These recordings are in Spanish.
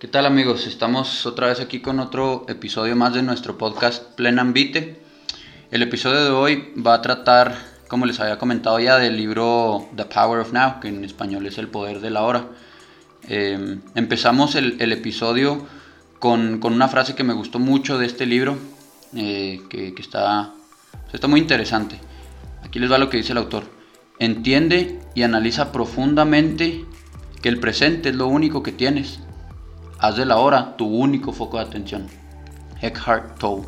¿Qué tal amigos? Estamos otra vez aquí con otro episodio más de nuestro podcast Plena Ambite. El episodio de hoy va a tratar, como les había comentado ya, del libro The Power of Now, que en español es El Poder de la Hora. Eh, empezamos el, episodio con, una frase que me gustó mucho de este libro, eh, que, está, está muy interesante. Aquí les va lo que dice el autor. Entiende y analiza profundamente que el presente es lo único que tienes Haz de la hora tu único foco de atención. Eckhart Tolle.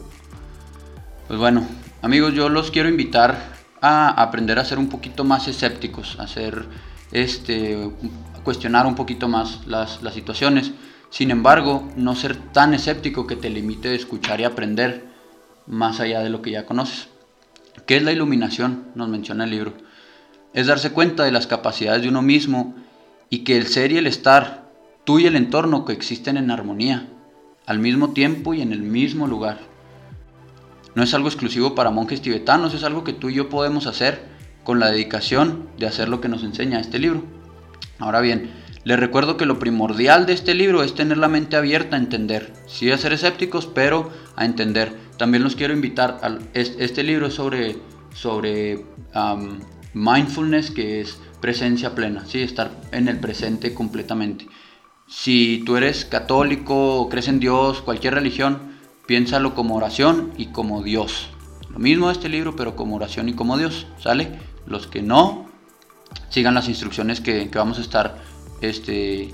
Pues bueno, amigos, yo los quiero invitar a aprender a ser un poquito más escépticos, a hacer este, cuestionar un poquito más las, las situaciones. Sin embargo, no ser tan escéptico que te limite de escuchar y aprender más allá de lo que ya conoces. ¿Qué es la iluminación? Nos menciona el libro. Es darse cuenta de las capacidades de uno mismo y que el ser y el estar tú y el entorno que existen en armonía, al mismo tiempo y en el mismo lugar. No es algo exclusivo para monjes tibetanos, es algo que tú y yo podemos hacer con la dedicación de hacer lo que nos enseña este libro. Ahora bien, les recuerdo que lo primordial de este libro es tener la mente abierta a entender, sí a ser escépticos, pero a entender. También los quiero invitar a este libro sobre, sobre mindfulness, que es presencia plena, ¿sí? estar en el presente completamente. Si tú eres católico crees en Dios, cualquier religión, piénsalo como oración y como Dios. Lo mismo este libro, pero como oración y como Dios, ¿sale? Los que no, sigan las instrucciones que, vamos a estar este,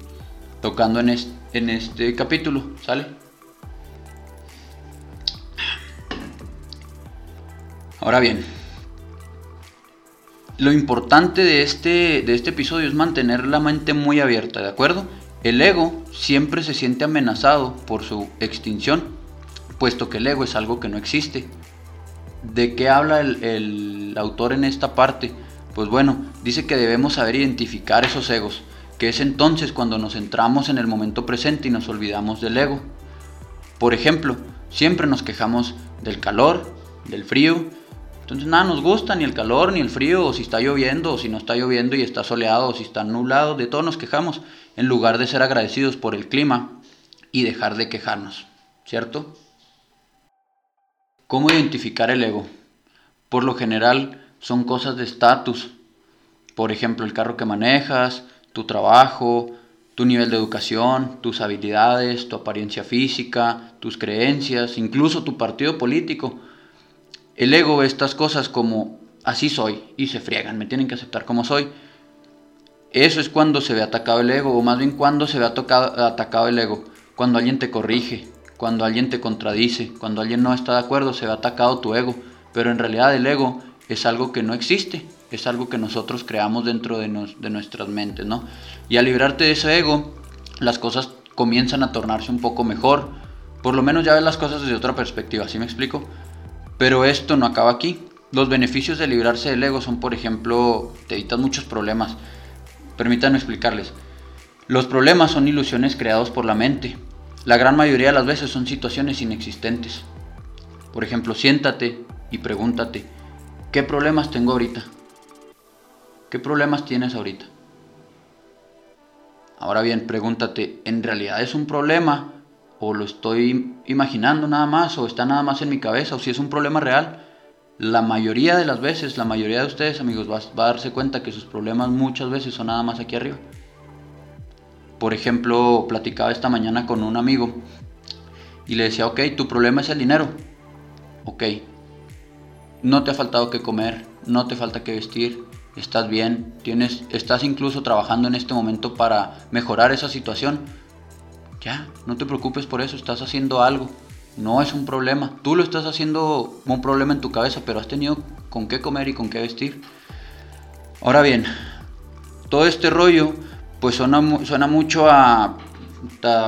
tocando en este, en este capítulo, ¿sale? Ahora bien, lo importante de este, de este episodio es mantener la mente muy abierta, ¿de acuerdo? El ego siempre se siente amenazado por su extinción, puesto que el ego es algo que no existe. ¿De qué habla el, autor en esta parte? Pues bueno, dice que debemos saber identificar esos egos, que es entonces cuando nos centramos en el momento presente y nos olvidamos del ego. Por ejemplo, siempre nos quejamos del calor, del frío, entonces nada nos gusta, ni el calor, ni el frío, o si está lloviendo, o si no está lloviendo y está soleado, o si está nublado, de todo nos quejamos, en lugar de ser agradecidos por el clima y dejar de quejarnos, ¿cierto? ¿Cómo identificar el ego? Por lo general son cosas de estatus, por ejemplo el carro que manejas, tu trabajo, tu nivel de educación, tus habilidades, tu apariencia física, tus creencias, incluso tu partido político el ego estas cosas como así soy y se friegan, me tienen que aceptar como soy. Eso es cuando se ve atacado el ego, o más bien cuando se ve atacado el ego. Cuando alguien te corrige, cuando alguien te contradice, cuando alguien no está de acuerdo, se ve atacado tu ego. Pero en realidad el ego es algo que no existe, es algo que nosotros creamos dentro de, de nuestras mentes, ¿no? Y al librarte de ese ego, las cosas comienzan a tornarse un poco mejor. Por lo menos ya ves las cosas desde otra perspectiva, ¿sí me explico? Pero esto no acaba aquí. Los beneficios de librarse del ego son, por ejemplo, te evitas muchos problemas. Permítanme explicarles. Los problemas son ilusiones creados por la mente. La gran mayoría de las veces son situaciones inexistentes. Por ejemplo, siéntate y pregúntate, ¿qué problemas tengo ahorita? ¿Qué problemas tienes ahorita? Ahora bien, pregúntate, ¿en realidad es un problema o lo estoy imaginando nada más, o está nada más en mi cabeza, o si es un problema real, la mayoría de las veces, la mayoría de ustedes, amigos, va, a darse cuenta que sus problemas muchas veces son nada más aquí arriba. Por ejemplo, platicaba esta mañana con un amigo y le decía, ok, tu problema es el dinero. Ok, no te ha faltado que comer, no te falta que vestir, estás bien, tienes, estás incluso trabajando en este momento para mejorar esa situación ya, no te preocupes por eso, estás haciendo algo. No es un problema. Tú lo estás haciendo un problema en tu cabeza, pero has tenido con qué comer y con qué vestir. Ahora bien, todo este rollo, pues suena, mucho a,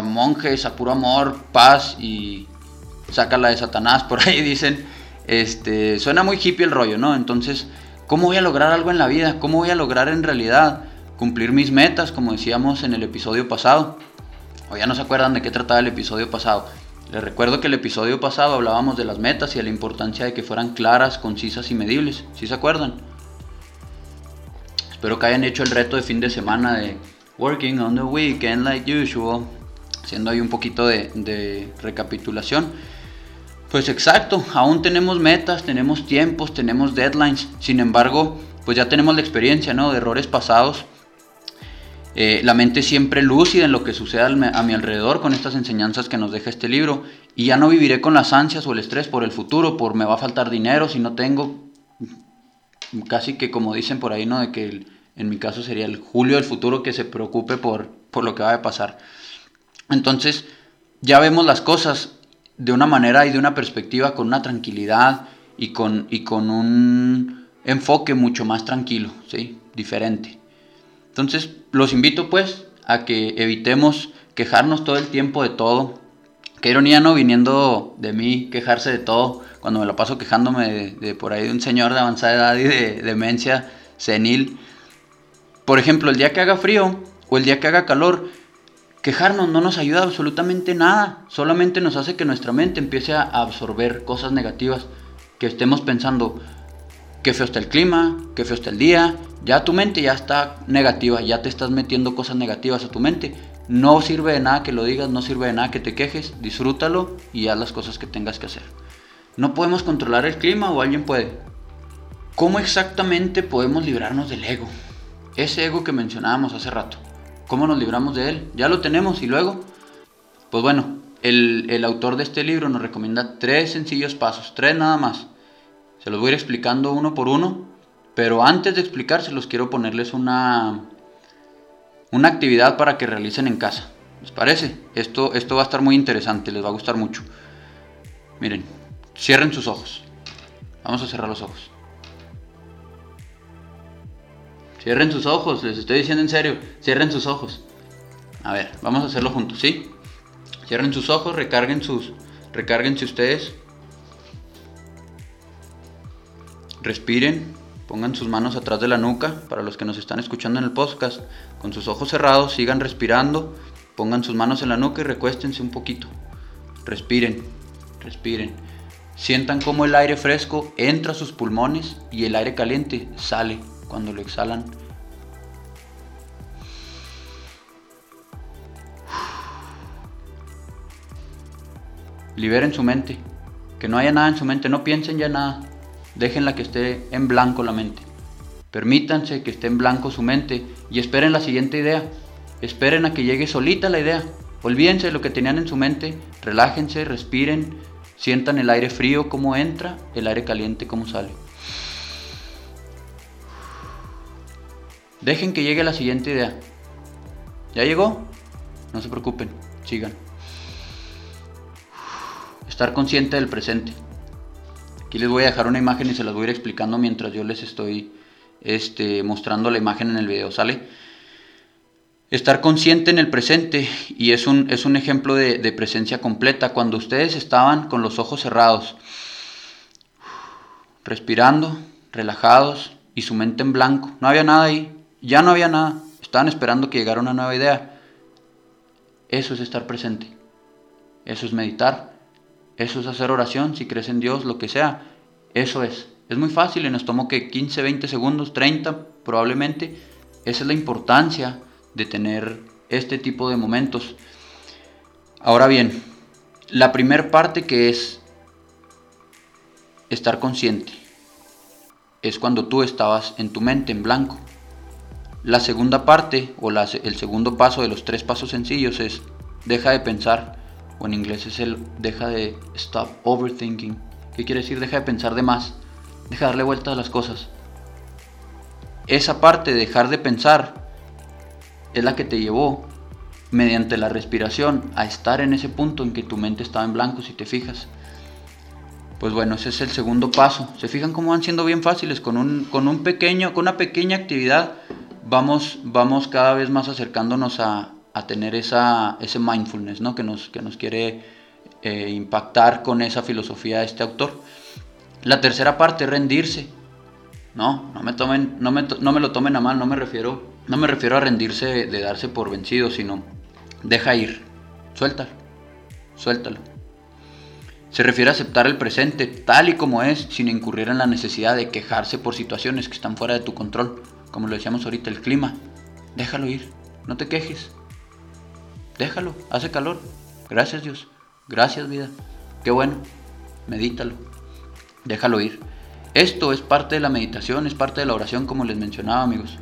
monjes, a puro amor, paz y sácala de Satanás, por ahí dicen. Este, suena muy hippie el rollo, ¿no? Entonces, ¿cómo voy a lograr algo en la vida? ¿Cómo voy a lograr en realidad cumplir mis metas, como decíamos en el episodio pasado? o ya no se acuerdan de qué trataba el episodio pasado. Les recuerdo que el episodio pasado hablábamos de las metas y de la importancia de que fueran claras, concisas y medibles. ¿Sí se acuerdan? Espero que hayan hecho el reto de fin de semana de Working on the Weekend like usual. haciendo ahí un poquito de, de recapitulación. Pues exacto, aún tenemos metas, tenemos tiempos, tenemos deadlines, sin embargo, pues ya tenemos la experiencia, ¿no? De errores pasados. Eh, la mente siempre lúcida en lo que sucede a mi alrededor con estas enseñanzas que nos deja este libro. Y ya no viviré con las ansias o el estrés por el futuro, por me va a faltar dinero si no tengo. Casi que como dicen por ahí, ¿no? De que en mi caso sería el Julio del futuro que se preocupe por, por lo que va a pasar. Entonces, ya vemos las cosas de una manera y de una perspectiva con una tranquilidad y con, y con un enfoque mucho más tranquilo, ¿sí? Diferente. Entonces, los invito pues a que evitemos quejarnos todo el tiempo de todo. Qué ironía, ¿no? Viniendo de mí, quejarse de todo, cuando me lo paso quejándome de, por ahí de un señor de avanzada edad y de demencia senil. Por ejemplo, el día que haga frío o el día que haga calor, Quejarnos no nos ayuda absolutamente nada, solamente nos hace que nuestra mente empiece a absorber cosas negativas, que estemos pensando, qué feo está el clima, qué feo está el día, ya tu mente ya está negativa, ya te estás metiendo cosas negativas a tu mente. No sirve de nada que lo digas, no sirve de nada que te quejes, disfrútalo y haz las cosas que tengas que hacer. No podemos controlar el clima o alguien puede. ¿Cómo exactamente podemos librarnos del ego? Ese ego que mencionábamos hace rato. ¿Cómo nos libramos de él? Ya lo tenemos y luego, pues bueno, el, autor de este libro nos recomienda tres sencillos pasos, tres nada más. Se los voy a ir explicando uno por uno, pero antes de explicárselos quiero ponerles una, una actividad para que realicen en casa. ¿Les parece? Esto, esto va a estar muy interesante, les va a gustar mucho. Miren, cierren sus ojos. Vamos a cerrar los ojos. Cierren sus ojos, les estoy diciendo en serio. Cierren sus ojos. A ver, vamos a hacerlo juntos, ¿sí? Cierren sus ojos, recarguen sus. Recárguense ustedes. Respiren. Pongan sus manos atrás de la nuca. Para los que nos están escuchando en el podcast, con sus ojos cerrados, sigan respirando. Pongan sus manos en la nuca y recuéstense un poquito. Respiren, respiren. Sientan cómo el aire fresco entra a sus pulmones y el aire caliente sale cuando lo exhalan. Liberen su mente, que no haya nada en su mente, no piensen ya nada, déjenla que esté en blanco la mente. Permítanse que esté en blanco su mente y esperen la siguiente idea. Esperen a que llegue solita la idea. Olvídense de lo que tenían en su mente, relájense, respiren, sientan el aire frío como entra, el aire caliente como sale. Dejen que llegue la siguiente idea. ¿Ya llegó? No se preocupen, sigan. Estar consciente del presente. Aquí les voy a dejar una imagen y se las voy a ir explicando mientras yo les estoy este, mostrando la imagen en el video, ¿sale? Estar consciente en el presente y es un, es un ejemplo de, de presencia completa. Cuando ustedes estaban con los ojos cerrados, respirando, relajados y su mente en blanco, no había nada ahí, ya no había nada. Estaban esperando que llegara una nueva idea. Eso es estar presente. Eso es meditar. Eso es hacer oración, si crees en Dios, lo que sea. Eso es. Es muy fácil y nos tomó que 15, 20 segundos, 30 probablemente. Esa es la importancia de tener este tipo de momentos. Ahora bien, la primera parte que es estar consciente es cuando tú estabas en tu mente en blanco. La segunda parte o el segundo paso de los tres pasos sencillos es deja de pensar, o en inglés es el deja de stop overthinking. ¿Qué quiere decir? Deja de pensar de más, deja de darle vueltas a las cosas. Esa parte de dejar de pensar es la que te llevó mediante la respiración a estar en ese punto en que tu mente estaba en blanco, si te fijas. Pues bueno, ese es el segundo paso. Se fijan cómo van siendo bien fáciles con un, con un pequeño, con una pequeña actividad vamos, vamos cada vez más acercándonos a, tener esa, ese mindfulness ¿no? que, nos, que nos quiere eh, impactar con esa filosofía de este autor. La tercera parte rendirse. No, no me, tomen, no me, no me lo tomen a mal, no me refiero, no me refiero a rendirse de, darse por vencido, sino deja ir, suéltalo, suéltalo. Se refiere a aceptar el presente tal y como es, sin incurrir en la necesidad de quejarse por situaciones que están fuera de tu control como lo decíamos ahorita, el clima. Déjalo ir, no te quejes. Déjalo, hace calor. Gracias Dios, gracias vida. Qué bueno, medítalo, déjalo ir. Esto es parte de la meditación, es parte de la oración como les mencionaba amigos.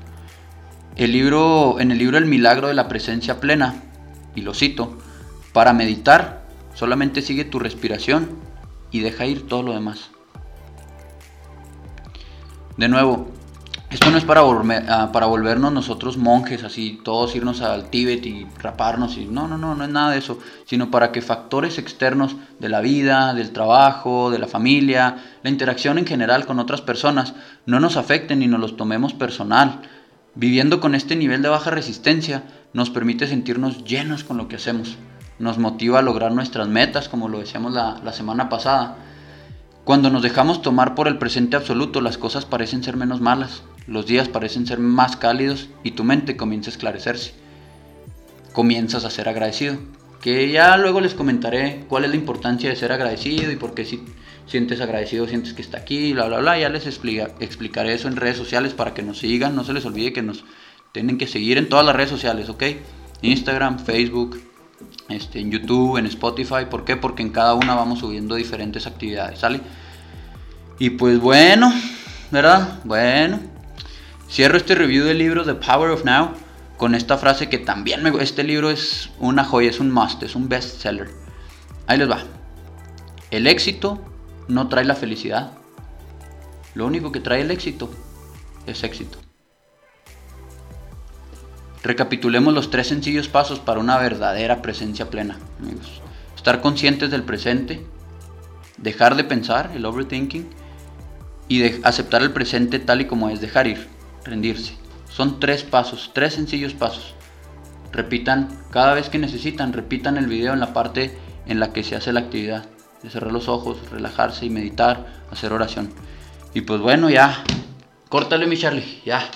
El libro, en el libro El milagro de la presencia plena, y lo cito, para meditar solamente sigue tu respiración y deja ir todo lo demás. De nuevo, esto no es para, ah, para volvernos nosotros monjes, así todos irnos al Tíbet y raparnos. Y, no, no, no, no es nada de eso, sino para que factores externos de la vida, del trabajo, de la familia, la interacción en general con otras personas, no nos afecten y nos los tomemos personal. Viviendo con este nivel de baja resistencia nos permite sentirnos llenos con lo que hacemos, nos motiva a lograr nuestras metas, como lo decíamos la semana pasada. Cuando nos dejamos tomar por el presente absoluto, las cosas parecen ser menos malas, los días parecen ser más cálidos y tu mente comienza a esclarecerse. Comienzas a ser agradecido. Que ya luego les comentaré cuál es la importancia de ser agradecido y por qué si sientes agradecido sientes que está aquí, bla, bla, bla. Ya les explicaré eso en redes sociales para que nos sigan. No se les olvide que nos tienen que seguir en todas las redes sociales, ¿ok? Instagram, Facebook, este, en YouTube, en Spotify. ¿Por qué? Porque en cada una vamos subiendo diferentes actividades, ¿sale? Y pues bueno, ¿verdad? Bueno, Cierro este review del libro The Power of Now con esta frase que también me Este libro es una joya, es un must, es un bestseller. Ahí les va. El éxito no trae la felicidad. Lo único que trae el éxito es éxito. Recapitulemos los tres sencillos pasos para una verdadera presencia plena, amigos. Estar conscientes del presente, dejar de pensar, el overthinking, y de aceptar el presente tal y como es, dejar ir rendirse. Son tres pasos, tres sencillos pasos. Repitan cada vez que necesitan, repitan el video en la parte en la que se hace la actividad. De cerrar los ojos, relajarse y meditar, hacer oración. Y pues bueno, ya. Córtale mi Charlie, ya.